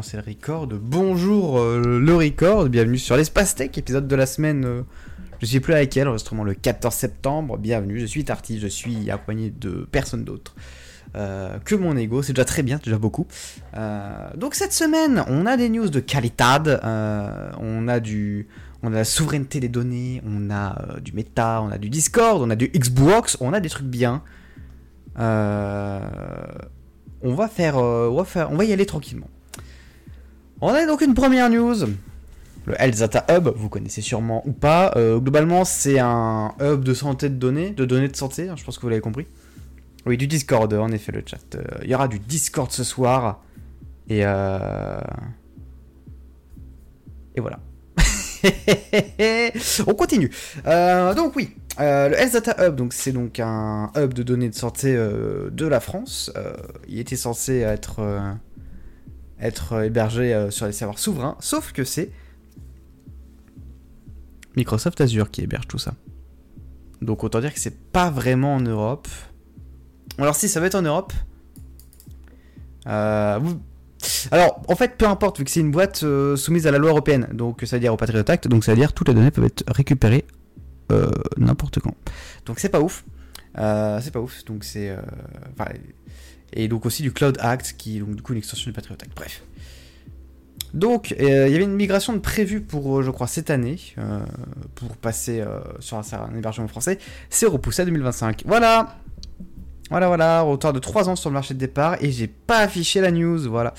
C'est le record. Bonjour euh, le record. Bienvenue sur l'Espace Tech, épisode de la semaine. euh, je sais plus à laquelle, enregistrement le 14 septembre. Bienvenue, je suis Tarty, je suis accompagné de personne d'autre. euh, que mon ego, c'est déjà très bien, déjà beaucoup. Euh, donc cette semaine, on a des news de qualité, euh, on a du, on a la souveraineté des données, on a du méta, on a du Discord, on a du Xbox, on a des trucs bien. On va faire, on va on va y aller tranquillement. On a donc une première news. Le Health Data Hub, vous connaissez sûrement ou pas. Euh, globalement, c'est un hub de santé de données, de données de santé, hein, je pense que vous l'avez compris. Oui, du Discord, en effet, le chat. Euh, Il y aura du Discord ce soir. Et euh... Et voilà. On continue. Donc oui, le Health Data Hub, donc c'est donc un hub de données de santé de la France. Il était censé être être hébergé euh, sur les serveurs souverains, sauf que c'est Microsoft Azure qui héberge tout ça. Donc autant dire que c'est pas vraiment en Europe. Alors si ça va être en Europe. Euh, Alors en fait peu importe vu que c'est une boîte euh, soumise à la loi européenne, donc ça veut dire au Patriot Act, donc ça veut dire toutes les données peuvent être récupérées euh, n'importe quand. Donc c'est pas ouf. Euh, c'est pas ouf. Donc c'est euh, et donc aussi du Cloud Act qui est donc du coup une extension du Patriot Act. Bref. Donc, euh, il y avait une migration de prévue pour, euh, je crois, cette année, euh, pour passer sur un, hébergement français. C'est repoussé à 2025. Voilà Voilà, voilà, retard de 3 ans sur le marché de départ, et j'ai pas affiché la news, voilà.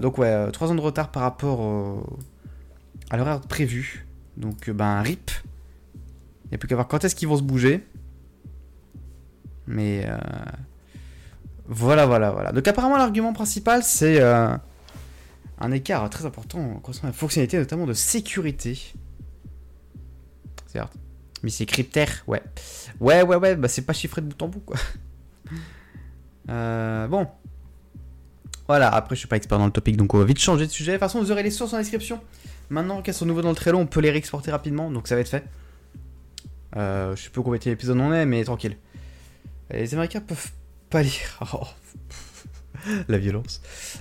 Donc ouais, 3 ans de retard par rapport à l'horaire prévu. Donc, ben, RIP. Il n'y a plus qu'à voir quand est-ce qu'ils vont se bouger. Mais... Voilà, voilà, voilà. Donc apparemment, l'argument principal, c'est... euh, un écart très important concernant la fonctionnalité notamment de sécurité. Certes. Mais c'est cryptaire, ouais. Ouais, ouais, ouais, bah c'est pas chiffré de bout en bout, quoi. Euh, bon. Voilà, après je suis pas expert dans le topic, donc on va vite changer de sujet. De toute façon, vous aurez les sources en description. Maintenant qu'elles sont nouveaux dans le Trello, on peut les réexporter rapidement, donc ça va être fait. Euh, je sais pas combien l'épisode on est, mais tranquille. Les Américains peuvent pas lire. Oh. La violence.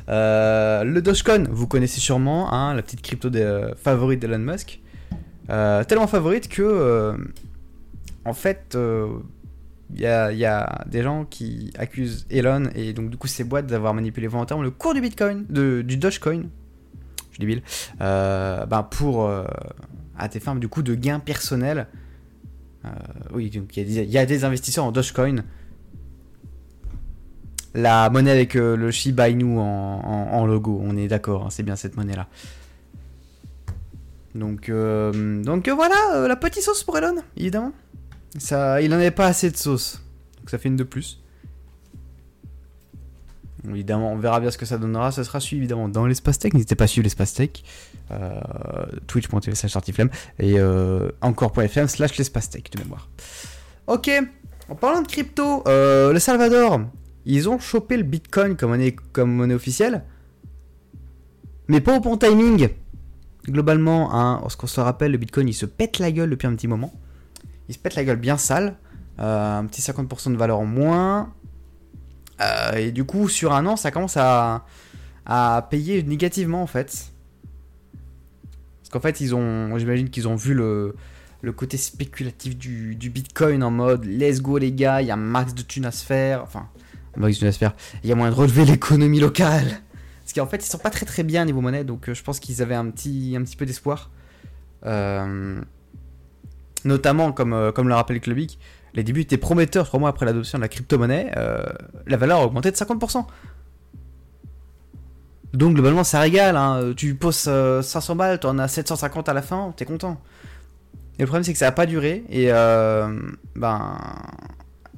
Euh, le Dogecoin, vous connaissez sûrement, hein, la petite crypto euh, favorite d'Elon Musk. Euh, tellement favorite que, en fait, il y, a, des gens qui accusent Elon et donc du coup ses boîtes d'avoir manipulé volontairement le cours du Bitcoin, de, du Dogecoin, je débile, ben pour à des fins du coup de gains personnels. Oui, donc il y, y a des investisseurs en Dogecoin la monnaie avec euh, le Shiba Inu en, logo, on est d'accord, hein, c'est bien cette monnaie-là. Donc, euh, donc euh, voilà, la petite sauce pour Elon, évidemment. Ça, il n'en avait pas assez de sauce, donc ça fait une de plus. Évidemment, on verra bien ce que ça donnera. Ça sera suivi évidemment dans l'espace tech. N'hésitez pas à suivre l'espace tech. Twitch.tv slash et euh, encore.fm slash l'espace tech de mémoire. Ok, en parlant de crypto, le Salvador, ils ont chopé le Bitcoin comme monnaie, comme monnaie officielle, mais pas au bon timing. Globalement, hein, lorsqu'on se rappelle, le Bitcoin il se pète la gueule depuis un petit moment. Il se pète la gueule bien sale. Euh, un petit 50% de valeur en moins. Euh, et du coup, sur un an, ça commence à, à payer négativement en fait. Parce qu'en fait, ils ont, j'imagine qu'ils ont vu le, le côté spéculatif du, du Bitcoin en mode let's go les gars, il y a max de thunes à se faire. Enfin, Il y a moyen de relever l'économie locale. Parce qu'en fait, ils sont pas très très bien niveau monnaie, donc euh, je pense qu'ils avaient un petit, un petit peu d'espoir. Euh, notamment, comme, euh, comme le rappelle Clubic, les débuts étaient prometteurs trois mois après l'adoption de la crypto-monnaie. la valeur a augmenté de 50%. Donc globalement, ça régale. hein. Tu poses euh, 500 balles, tu en as 750 à la fin, t'es content. Et le problème, c'est que ça n'a pas duré. Et euh, ben,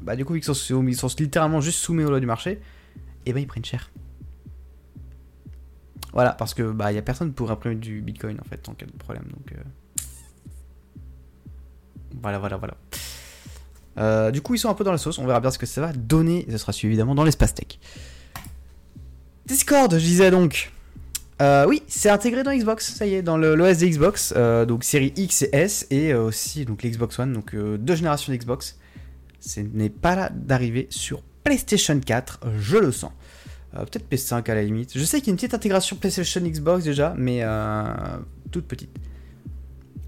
bah, du coup, ils sont, littéralement juste soumis aux lois du marché. Et ben, ils prennent cher. Voilà, parce que bah, y a personne pour imprimer du bitcoin en fait, en cas de problème. Donc, euh, voilà, voilà, voilà. Euh, du coup, ils sont un peu dans la sauce. On verra bien ce que ça va donner. Et ce sera suivi évidemment dans l'espace tech. Discord, je disais donc. Euh, oui, c'est intégré dans Xbox, ça y est, dans l'OS de Xbox, donc série X et S, et aussi donc l'Xbox One, donc deux générations d'Xbox. Ce n'est pas là d'arriver sur PlayStation 4, je le sens. Euh, peut-être PS5 à la limite. Je sais qu'il y a une petite intégration PlayStation Xbox déjà, mais euh, toute petite.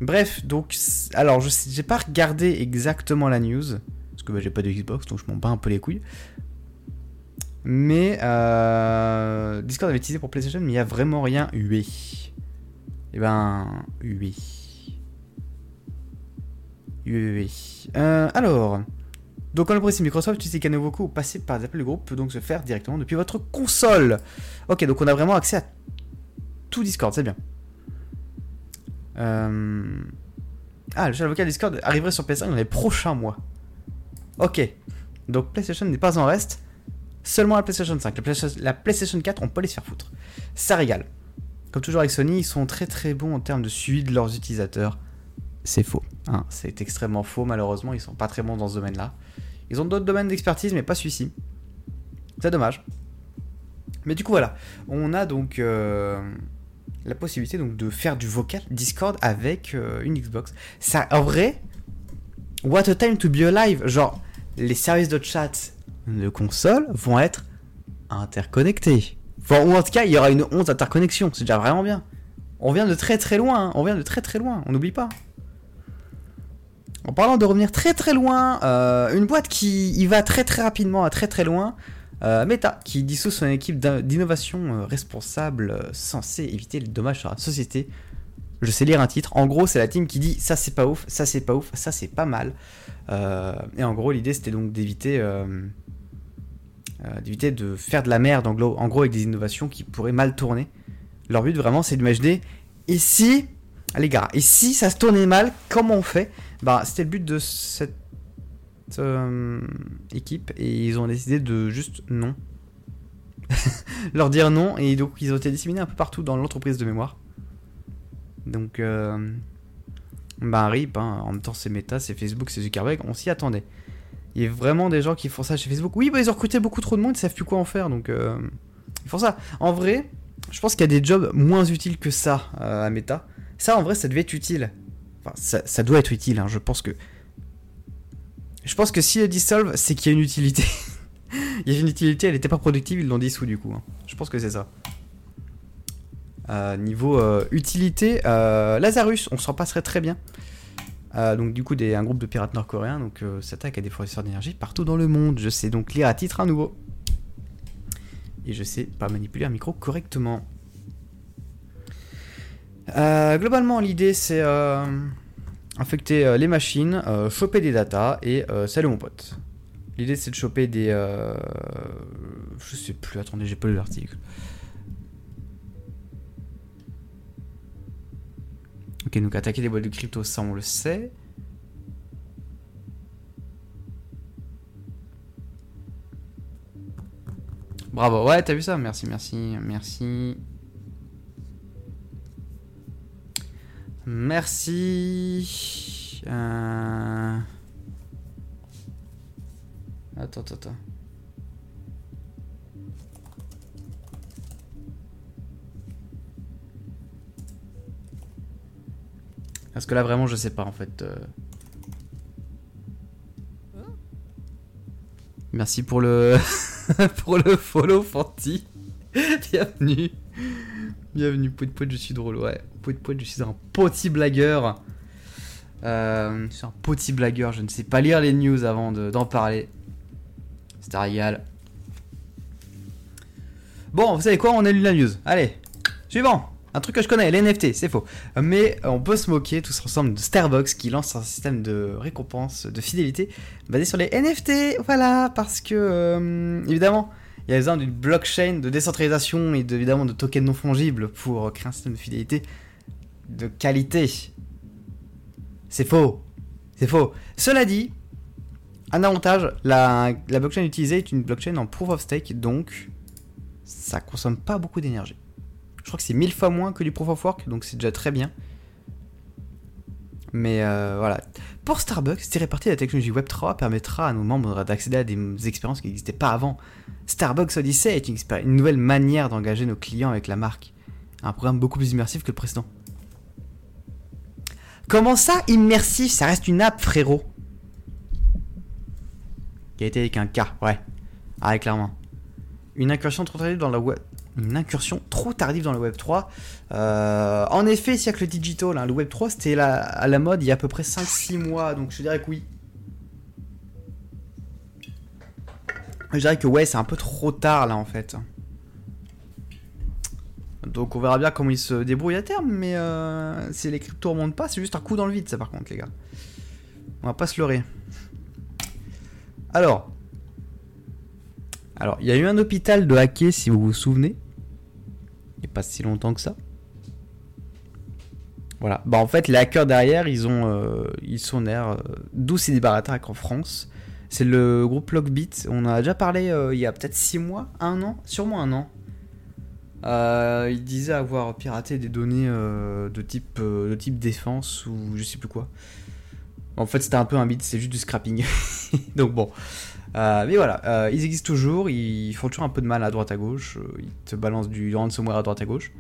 Bref, donc, alors je j'ai pas regardé exactement la news, parce que bah, j'ai pas de Xbox, donc je m'en bats un peu les couilles. Mais euh, Discord avait utilisé pour PlayStation, mais il y a vraiment rien hué. Eh ben, hué. Hué. Alors, donc, on le précise, Microsoft utilise les vocaux passés par appels de groupe peut donc se faire directement depuis votre console. Ok, donc on a vraiment accès à tout Discord, c'est bien. Euh, ah, le channel vocal Discord arriverait sur PS5 dans les prochains mois. Ok, donc PlayStation n'est pas en reste, seulement la PlayStation 5. La PlayStation, 4, on peut les faire foutre. Ça régale. Comme toujours avec Sony, ils sont très très bons en termes de suivi de leurs utilisateurs. C'est faux. Hein. C'est extrêmement faux, malheureusement, ils sont pas très bons dans ce domaine-là. Ils ont d'autres domaines d'expertise, mais pas celui-ci. C'est dommage. Mais du coup, voilà. On a donc euh, la possibilité donc, de faire du vocal Discord avec euh, une Xbox. Ça, en vrai, what a time to be alive. Genre, les services de chat de console vont être interconnectés. Enfin, ou en tout cas, il y aura une honte d'interconnexion. C'est déjà vraiment bien. On vient de très très loin. Hein. On vient de très très loin. On n'oublie pas. En parlant de revenir très très loin, euh, une boîte qui y va très très rapidement à très très loin, euh, Meta, qui dissout son équipe d'innovation euh, responsable censée éviter les dommages sur la société. Je sais lire un titre. En gros, c'est la team qui dit ça c'est pas ouf, ça c'est pas ouf, ça c'est pas mal. et en gros, l'idée c'était donc d'éviter d'éviter de faire de la merde en gros, en gros avec des innovations qui pourraient mal tourner. Leur but vraiment c'est d'imaginer et si, les gars, et si ça se tournait mal, comment on fait? Bah, c'était le but de cette euh, équipe et ils ont décidé de juste non. leur dire non et donc ils ont été disséminés un peu partout dans l'entreprise de mémoire. Donc, euh, bah, RIP, hein. en même temps c'est Meta, c'est Facebook, c'est Zuckerberg, on s'y attendait. Il y a vraiment des gens qui font ça chez Facebook. Oui, bah, ils ont recruté beaucoup trop de monde, ils savent plus quoi en faire donc euh, ils font ça. En vrai, je pense qu'il y a des jobs moins utiles que ça à Meta. Ça en vrai, ça devait être utile ça, doit être utile, hein. je pense que. Je pense que si le dissolve, c'est qu'il y a une utilité. Il y a une utilité, elle n'était pas productive, ils l'ont dissous du coup. Hein. Je pense que c'est ça. Euh, niveau euh, utilité, euh, Lazarus, on s'en passerait très bien. donc du coup, un groupe de pirates nord-coréens donc s'attaque à des fournisseurs d'énergie partout dans le monde. Je sais donc lire à titre à nouveau. Et je sais pas manipuler un micro correctement. Euh, globalement, l'idée c'est euh, infecter euh, les machines, choper des datas et salut mon pote. L'idée c'est de choper des. je sais plus, attendez, j'ai pas lu l'article. Ok, donc attaquer des boîtes de crypto, ça on le sait. Bravo, ouais, t'as vu ça? Merci, merci, merci. Merci. Euh... Attends, attends, attends. Parce que là, vraiment, je sais pas, en fait. Euh. Merci pour le... pour le follow, Fanti. Bienvenue. Bienvenue, Pout Pout, je suis drôle, ouais. Pout Pout, je suis un petit blagueur. Euh, je suis un petit blagueur, je ne sais pas lire les news avant d'en parler. C'est régal. Bon, vous savez quoi, on a lu la news. Allez, suivant. Un truc que je connais, les NFT, c'est faux. Mais on peut se moquer tous ensemble de Starbucks qui lance un système de récompense, de fidélité basé sur les NFT. Voilà, parce que, euh, évidemment, il y a besoin d'une blockchain de décentralisation et évidemment de tokens non fongibles pour créer un système de fidélité de qualité. C'est faux. C'est faux. Cela dit, un avantage, la, la, blockchain utilisée est une blockchain en proof of stake, donc ça consomme pas beaucoup d'énergie. Je crois que c'est mille fois moins que du proof of work, donc c'est déjà très bien. Mais euh, voilà. Pour Starbucks, tirer parti de la technologie Web3 permettra à nos membres d'accéder à des expériences qui n'existaient pas avant. Starbucks Odyssey est une, nouvelle manière d'engager nos clients avec la marque. Un programme beaucoup plus immersif que le précédent. Comment ça, immersif? Ça reste une app, frérot. Qui a été avec un K, ouais. Ah, clairement. une incursion trop dans la web. Une incursion trop tardive dans le Web 3. Euh, en effet, siècle digital, hein, le Web 3 c'était à la mode il y a à peu près 5-6 mois, donc je dirais que oui. Je dirais que ouais, c'est un peu trop tard là en fait. Donc on verra bien comment il se débrouille à terme, mais euh, si les cryptos remontent pas, c'est juste un coup dans le vide ça par contre les gars. On va pas se leurrer. Alors, alors, il y a eu un hôpital de hacker, si vous vous souvenez. Il n'y a pas si longtemps que ça. Voilà. Bah, en fait, les hackers derrière, ils ont, euh, ils sont nerfs. Euh, d'où ces en France. C'est le groupe Lockbit. On a déjà parlé euh, il y a peut-être 6 mois, un an, sûrement un an. Euh, il avoir piraté des données de, type, de type défense ou je sais plus quoi. En fait, c'était un peu un bit, c'est juste du scrapping. Donc bon. Euh, mais voilà, euh, ils existent toujours, ils font toujours un peu de mal à droite à gauche, euh, ils te balancent du ransomware à droite à gauche.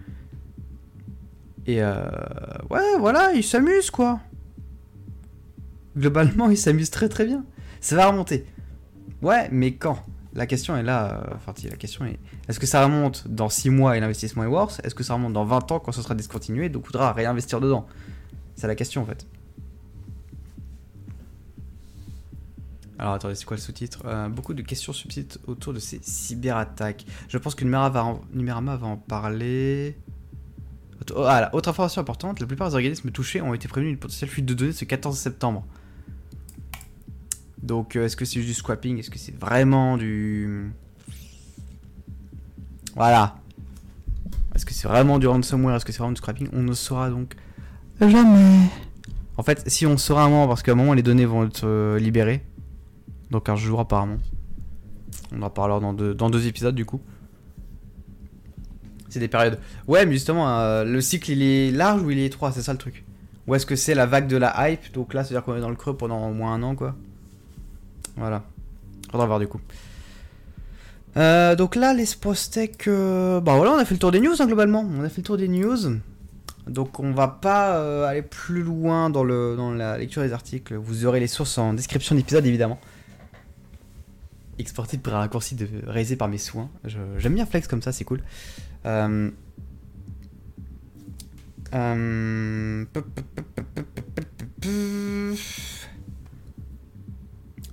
Et ouais, voilà, ils s'amusent quoi. Globalement, ils s'amusent très très bien. Ça va remonter. Ouais, mais quand? La question est là, enfin, la question est est-ce que ça remonte dans 6 mois et l'investissement est worse? Est-ce que ça remonte dans 20 ans quand ce sera discontinué? Donc il faudra réinvestir dedans C'est la question en fait. Alors attendez, c'est quoi le sous-titre? Euh, Beaucoup de questions subsistent autour de ces cyberattaques. Je pense que Numérama va, en, va en parler. Oh, ah, autre information importante, la plupart des organismes touchés ont été prévenus d'une potentielle fuite de données ce 14 septembre. Donc euh, est-ce que c'est juste du swapping Est-ce que c'est vraiment du... Voilà. Est-ce que c'est vraiment du ransomware? Est-ce que c'est vraiment du scrapping? On ne saura donc jamais. En fait, si on saura un moment, parce qu'à un moment les données vont être euh, libérées, donc un jour apparemment. On en parlera dans deux, dans deux épisodes du coup. C'est des périodes. Ouais, mais justement, euh, le cycle il est large ou il est étroit, c'est ça le truc. Ou est-ce que c'est la vague de la hype? Donc là, c'est-à-dire qu'on est dans le creux pendant au moins un an, quoi. Voilà. Faudra voir du coup. Euh, donc là, les Spostec. Euh... Bah voilà, on a fait le tour des news hein, globalement. On a fait le tour des news. Donc on va pas aller plus loin dans, le, dans la lecture des articles. Vous aurez les sources en description d'épisode évidemment exporté par un raccourci de, réalisé par mes soins. J'aime bien Flex comme ça, c'est cool.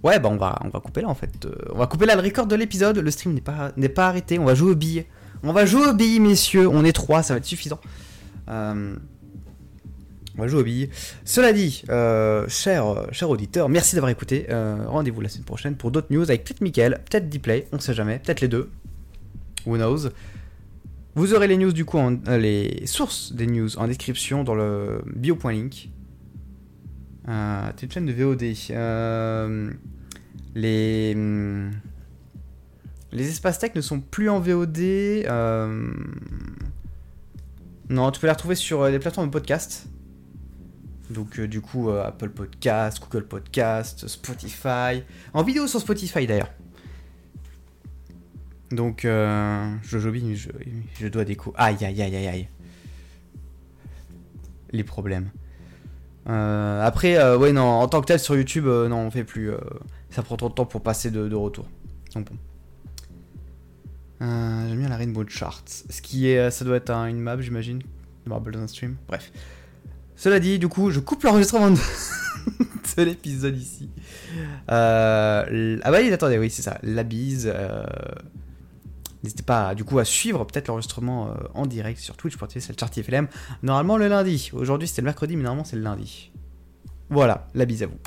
Ouais, bah on va, on va couper là en fait. Euh, on va couper là le record de l'épisode. Le stream n'est pas, pas arrêté. On va jouer aux billes. On va jouer aux billes, messieurs. On est trois, ça va être suffisant. Euh, on va jouer aux billes. Cela dit, euh, cher, euh, cher auditeur, merci d'avoir écouté. Euh, rendez-vous la semaine prochaine pour d'autres news avec peut-être Mickaël, peut-être Dplay, on sait jamais, peut-être les deux. Who knows? Vous aurez les news du coup, les sources des news en description dans le bio.link. Euh, une chaîne de VOD. les les espaces tech ne sont plus en VOD. Non, tu peux les retrouver sur les plateformes de podcast. Donc euh, du coup, euh, Apple Podcast, Google Podcast, Spotify. En vidéo sur Spotify d'ailleurs. Donc, euh, je, dois déco. Aïe, aïe, aïe, aïe, aïe. Les problèmes. après, ouais, non, en tant que tel sur YouTube, non, on fait plus. ça prend trop de temps pour passer de, retour. Donc bon. J'aime bien la Rainbow Chart. Ce qui est, ça doit être une map, j'imagine. Marble dans un stream. Bref. Cela dit, du coup, je coupe l'enregistrement de, l'épisode ici. Euh, ah bah oui, attendez, oui, c'est ça. La bise. Euh, n'hésitez pas, du coup, à suivre peut-être l'enregistrement euh, en direct sur Twitch pour c'est le FLM. Normalement le lundi. Aujourd'hui, c'était le mercredi, mais normalement, c'est le lundi. Voilà, la bise à vous.